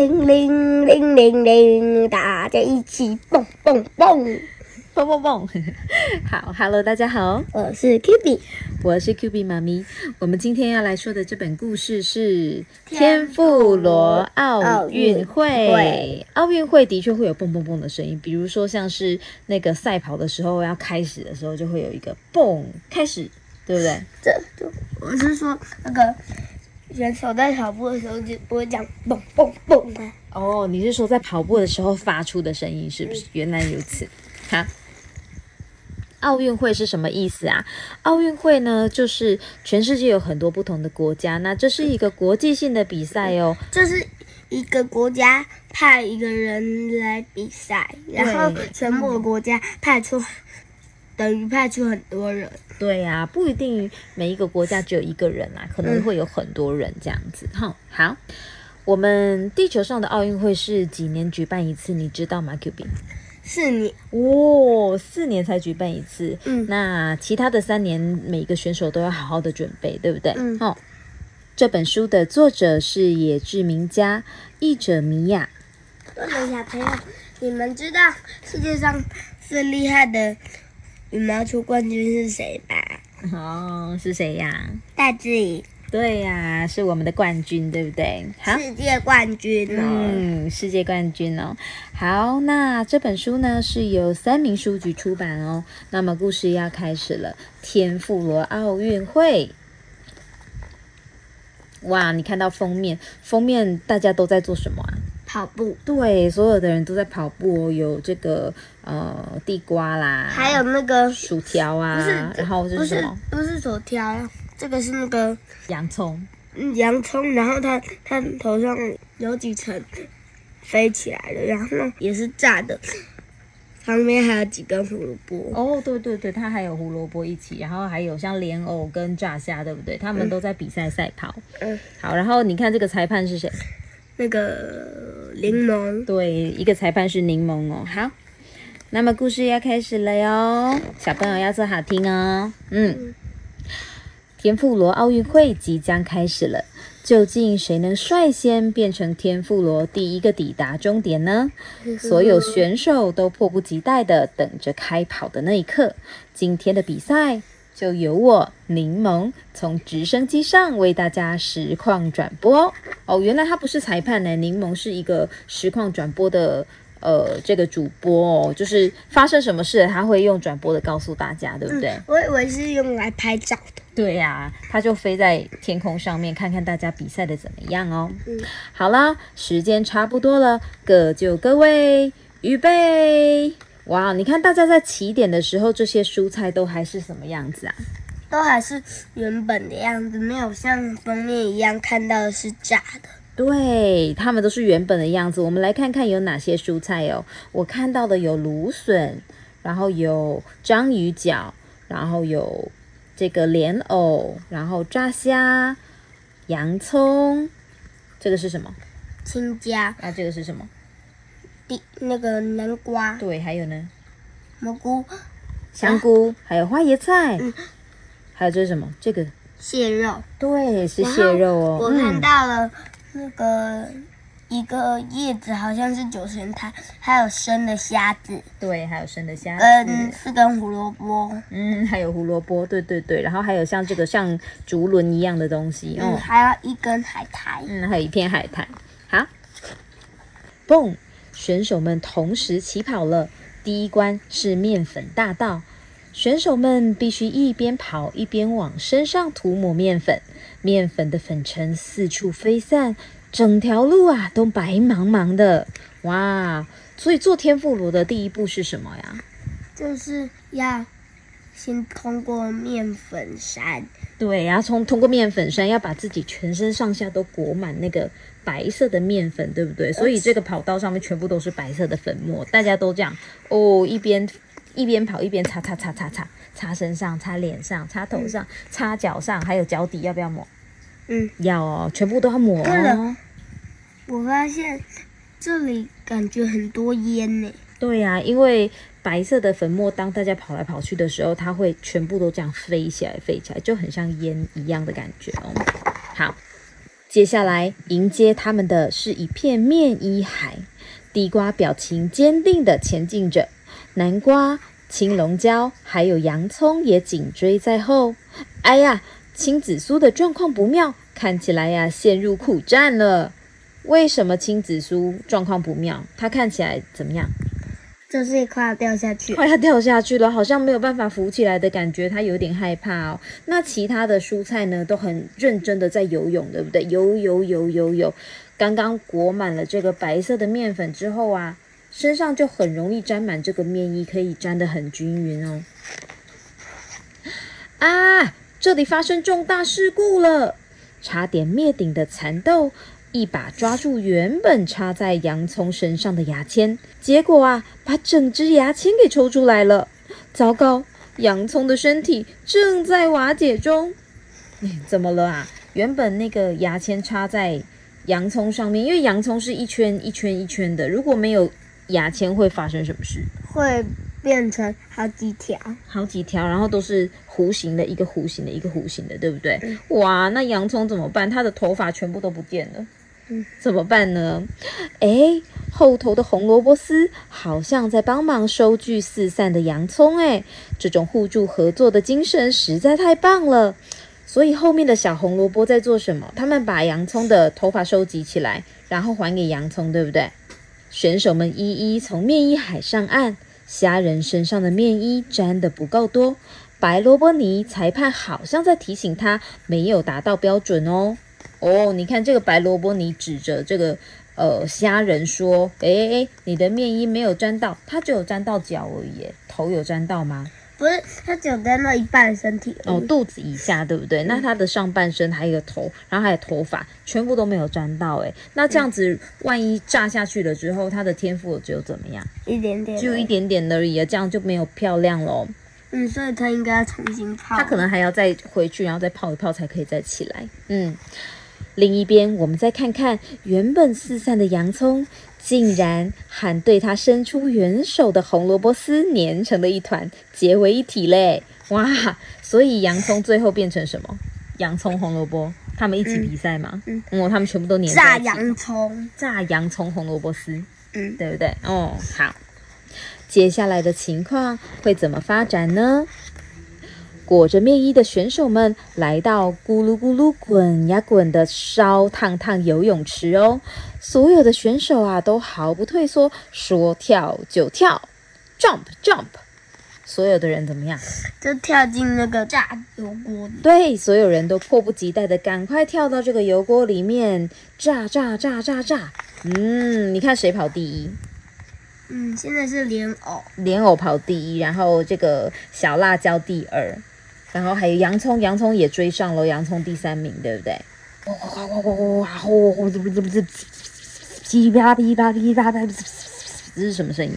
铃铃铃铃铃，大家一起蹦蹦蹦。蹦蹦蹦，好，Hello，大家好，我是 Q B，我是 Q B 妈咪。我们今天要来说的这本故事是天妇罗奥运会。奥运会的确会有蹦蹦蹦的声音，比如说像是那个赛跑的时候要开始的时候，就会有一个蹦开始，对不对？这，我是说那个选手在跑步的时候就不会讲蹦蹦蹦吗？哦，你是说在跑步的时候发出的声音是不是？原来如此，好。奥运会是什么意思啊？奥运会呢，就是全世界有很多不同的国家，那这是一个国际性的比赛哦。这是一个国家派一个人来比赛，然后全部的国家派出，等于派出很多人。对呀，不一定每一个国家只有一个人啊，可能会有很多人这样子。哈，好，我们地球上的奥运会是几年举办一次？你知道吗？Q B。四年哦，四年才举办一次。嗯，那其他的三年，每个选手都要好好的准备，对不对？嗯。哦，这本书的作者是野志名家，译者米娅。各位小朋友，你们知道世界上最厉害的羽毛球冠军是谁吧？哦，是谁呀？戴志颖。对呀，是我们的冠军，对不对？好，世界冠军哦，嗯，世界冠军哦。好，那这本书呢是由三明书局出版哦。那么故事要开始了，天妇罗奥运会。哇，你看到封面，封面大家都在做什么啊？跑步。对，所有的人都在跑步哦。有这个呃地瓜啦，还有那个薯条啊，然后是什么？不是薯条。这个是那个洋葱，嗯，洋葱，然后它它头上有几层飞起来的，然后也是炸的，旁边还有几根胡萝卜。哦，对对对，它还有胡萝卜一起，然后还有像莲藕跟炸虾，对不对？他们都在比赛赛跑。嗯，好，然后你看这个裁判是谁？那个柠檬。对，一个裁判是柠檬哦。好，那么故事要开始了哟，小朋友要做好听哦。嗯。天妇罗奥运会即将开始了，究竟谁能率先变成天妇罗第一个抵达终点呢？所有选手都迫不及待的等着开跑的那一刻。今天的比赛就由我柠檬从直升机上为大家实况转播。哦，原来他不是裁判呢，柠檬是一个实况转播的。呃，这个主播哦，就是发生什么事，他会用转播的告诉大家，对不对？我以为是用来拍照的。对呀，他就飞在天空上面，看看大家比赛的怎么样哦。嗯，好啦，时间差不多了，各就各位，预备！哇，你看大家在起点的时候，这些蔬菜都还是什么样子啊？都还是原本的样子，没有像封面一样看到的是炸的。对，它们都是原本的样子。我们来看看有哪些蔬菜哦。我看到的有芦笋，然后有章鱼脚，然后有这个莲藕，然后炸虾、洋葱。这个是什么？青椒。那这个是什么？地那个南瓜。对，还有呢？蘑菇、香菇，还有花椰菜。嗯。还有这是什么？这个蟹肉。对，是蟹肉哦。我看到了。那个一个叶子好像是九层塔，还有生的虾子，对，还有生的虾子，跟四根胡萝卜，嗯，还有胡萝卜，对对对，然后还有像这个像竹轮一样的东西，嗯，还有一根海苔，嗯，还有一片海苔，好，蹦，选手们同时起跑了，第一关是面粉大道。选手们必须一边跑一边往身上涂抹面粉，面粉的粉尘四处飞散，整条路啊都白茫茫的。哇！所以做天妇罗的第一步是什么呀？就是要先通过面粉山。对，然后从通过面粉山，要把自己全身上下都裹满那个白色的面粉，对不对？所以这个跑道上面全部都是白色的粉末，大家都这样哦，一边。一边跑一边擦擦擦擦擦擦身上、擦脸上、擦头上、擦脚上，还有脚底要不要抹？嗯，要哦，全部都要抹哦。我发现这里感觉很多烟呢。对呀，因为白色的粉末，当大家跑来跑去的时候，它会全部都这样飞起来、飞起来，就很像烟一样的感觉哦。好，接下来迎接他们的是一片面衣海，地瓜表情坚定地前进着，南瓜、青龙椒还有洋葱也紧追在后。哎呀，青紫苏的状况不妙，看起来呀陷入苦战了。为什么青紫苏状况不妙？它看起来怎么样？就是快要掉下去，快要掉下去了，好像没有办法浮起来的感觉，它有点害怕哦。那其他的蔬菜呢，都很认真的在游泳，对不对？游游游游游，刚刚裹满了这个白色的面粉之后啊，身上就很容易沾满这个面衣，可以沾得很均匀哦。啊，这里发生重大事故了，差点灭顶的蚕豆。一把抓住原本插在洋葱身上的牙签，结果啊，把整只牙签给抽出来了。糟糕，洋葱的身体正在瓦解中。怎么了啊？原本那个牙签插在洋葱上面，因为洋葱是一圈一圈一圈的，如果没有牙签，会发生什么事？会变成好几条，好几条，然后都是弧形的，一个弧形的，一个弧形的，对不对？哇，那洋葱怎么办？它的头发全部都不见了。怎么办呢？哎，后头的红萝卜丝好像在帮忙收聚四散的洋葱。哎，这种互助合作的精神实在太棒了。所以后面的小红萝卜在做什么？他们把洋葱的头发收集起来，然后还给洋葱，对不对？选手们一一从面衣海上岸，虾仁身上的面衣沾的不够多。白萝卜泥裁判好像在提醒他，没有达到标准哦。哦，你看这个白萝卜，你指着这个呃虾仁说：“哎哎，你的面衣没有沾到，它只有沾到脚而已，头有沾到吗？不是，它只有沾到一半身体哦，肚子以下，对不对？那它的上半身还有头，然后还有头发，全部都没有沾到，哎，那这样子，万一炸下去了之后，它的天赋只有怎么样？一点点，只有一点点而已啊，这样就没有漂亮喽。嗯，所以它应该要重新泡，它可能还要再回去，然后再泡一泡才可以再起来。嗯。另一边，我们再看看原本四散的洋葱，竟然和对它伸出援手的红萝卜丝粘成了一团，结为一体嘞！哇，所以洋葱最后变成什么？洋葱、红萝卜，他们一起比赛吗？嗯，哦，他们全部都粘在炸洋葱，炸洋葱、红萝卜丝，嗯，对不对？哦，好，接下来的情况会怎么发展呢？裹着面衣的选手们来到咕噜咕噜滚呀滚的烧烫烫游泳池哦，所有的选手啊都毫不退缩，说跳就跳，jump jump，所有的人怎么样？就跳进那个炸油锅里。对，所有人都迫不及待的赶快跳到这个油锅里面炸炸炸炸炸。嗯，你看谁跑第一？嗯，现在是莲藕，莲藕跑第一，然后这个小辣椒第二。然后还有洋葱，洋葱也追上了，洋葱第三名，对不对？哇哇哇哇哇哇！呼呼，这不这不这噼啪噼啪噼啪啪，这是什么声音？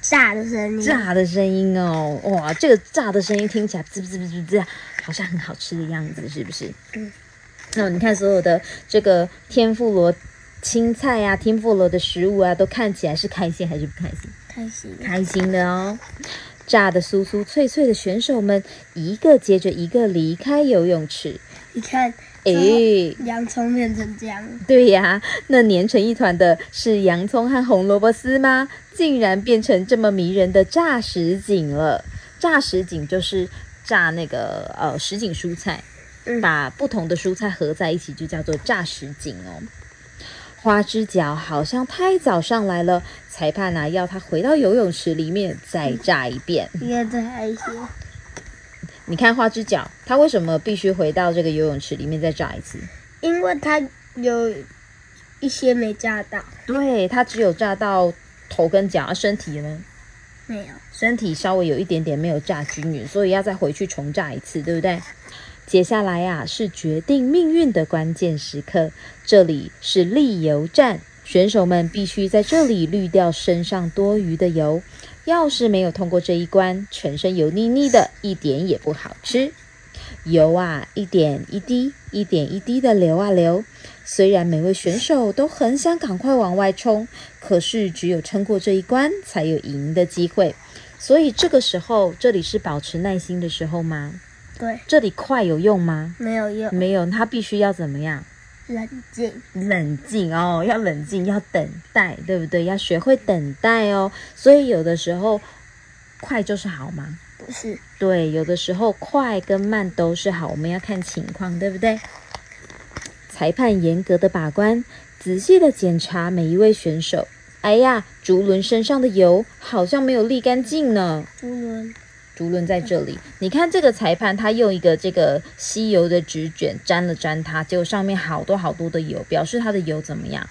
炸的声音。炸的声音哦，哇，这个炸的声音听起来滋滋滋滋滋，好像很好吃的样子，是不是？嗯。那你看所有的这个天妇罗青菜啊，天妇罗的食物啊，都看起来是开心还是不开心？开心。开心的哦。炸的酥酥脆脆的选手们，一个接着一个离开游泳池。你看，哎，洋葱变成这样。对呀，那粘成一团的是洋葱和红萝卜丝吗？竟然变成这么迷人的炸什锦了。炸什锦就是炸那个呃什锦蔬菜，把不同的蔬菜合在一起，就叫做炸什锦哦。花枝脚好像太早上来了，裁判呢要他回到游泳池里面再炸一遍。再炸一些。你看花枝脚，他为什么必须回到这个游泳池里面再炸一次？因为他有一些没炸到。对，他只有炸到头跟脚，身体呢？没有，身体稍微有一点点没有炸均匀，所以要再回去重炸一次，对不对？接下来呀，是决定命运的关键时刻。这里是沥油站，选手们必须在这里滤掉身上多余的油。要是没有通过这一关，全身油腻腻的，一点也不好吃。油啊，一点一滴，一点一滴的流啊流。虽然每位选手都很想赶快往外冲，可是只有撑过这一关，才有赢的机会。所以这个时候，这里是保持耐心的时候吗？对，这里快有用吗？没有用，没有，他必须要怎么样？冷静，冷静哦，要冷静，要等待，对不对？要学会等待哦。所以有的时候快就是好吗？不是，对，有的时候快跟慢都是好，我们要看情况，对不对？裁判严格的把关，仔细的检查每一位选手。哎呀，竹轮身上的油好像没有沥干净呢。竹轮，竹轮在这里，你看这个裁判，他用一个这个吸油的纸卷沾了沾它，结果上面好多好多的油，表示它的油怎么样？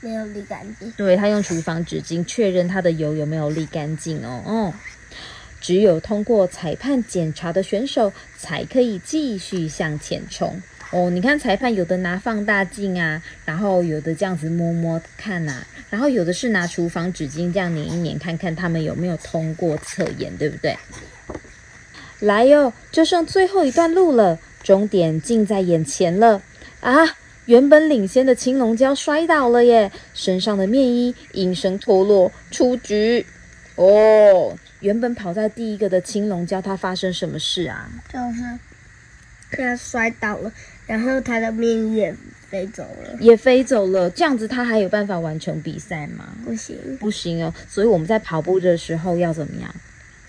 没有沥干净。对他用厨房纸巾确认它的油有没有沥干净哦。哦，只有通过裁判检查的选手才可以继续向前冲。哦，你看裁判有的拿放大镜啊，然后有的这样子摸摸看呐、然后有的是拿厨房纸巾这样粘一粘，看看他们有没有通过测验，对不对？来哟，就剩最后一段路了，终点近在眼前了啊！原本领先的青龙蛟摔倒了耶，身上的面衣应声脱落，出局。哦，原本跑在第一个的青龙蛟，它发生什么事啊？就是他摔倒了，然后他的面也飞走了。也飞走了，这样子他还有办法完成比赛吗？不行，不行哦，所以我们在跑步的时候要怎么样？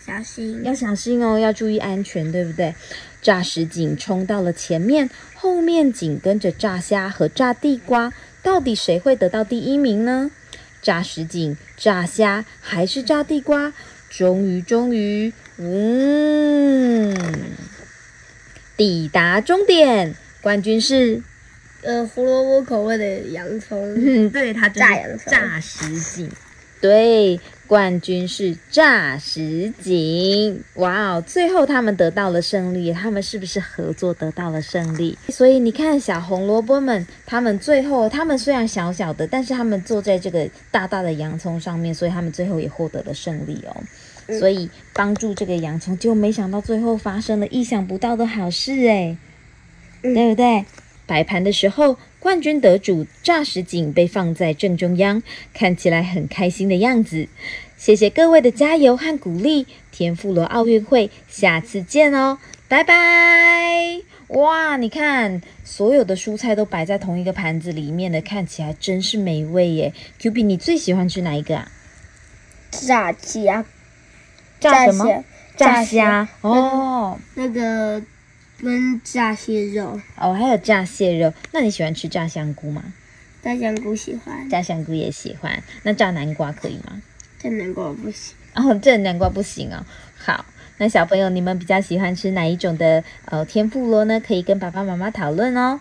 小心！要小心哦，要注意安全，对不对？炸石井冲到了前面，后面紧跟着炸虾和炸地瓜，到底谁会得到第一名呢？炸石井、炸虾还是炸地瓜？终于，终于，嗯，抵达终点，冠军是呃，胡萝卜口味的洋葱，嗯，对，它就是炸洋葱炸石井。对，冠军是炸石井。哇哦，最后他们得到了胜利，他们是不是合作得到了胜利？所以你看，小红萝卜们，他们最后，他们虽然小小的，但是他们坐在这个大大的洋葱上面，所以他们最后也获得了胜利哦。所以帮助这个洋葱，结果没想到最后发生了意想不到的好事诶，对不对？摆盘的时候，冠军得主炸石井被放在正中央，看起来很开心的样子。谢谢各位的加油和鼓励，天妇罗奥运会下次见哦，拜拜！哇，你看，所有的蔬菜都摆在同一个盘子里面的，看起来真是美味耶。Q B，你最喜欢吃哪一个啊？炸虾，炸什么？炸虾哦那个跟炸蟹肉，哦，还有炸蟹肉。那你喜欢吃炸香菇吗？炸香菇喜欢，炸香菇也喜欢。那炸南瓜可以吗？炸南瓜不行。哦，这南瓜不行哦。好，那小朋友你们比较喜欢吃哪一种的呃天妇罗呢？可以跟爸爸妈妈讨论哦。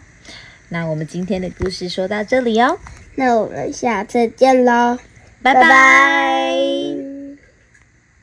那我们今天的故事说到这里哦，那我们下次见喽，拜拜拜拜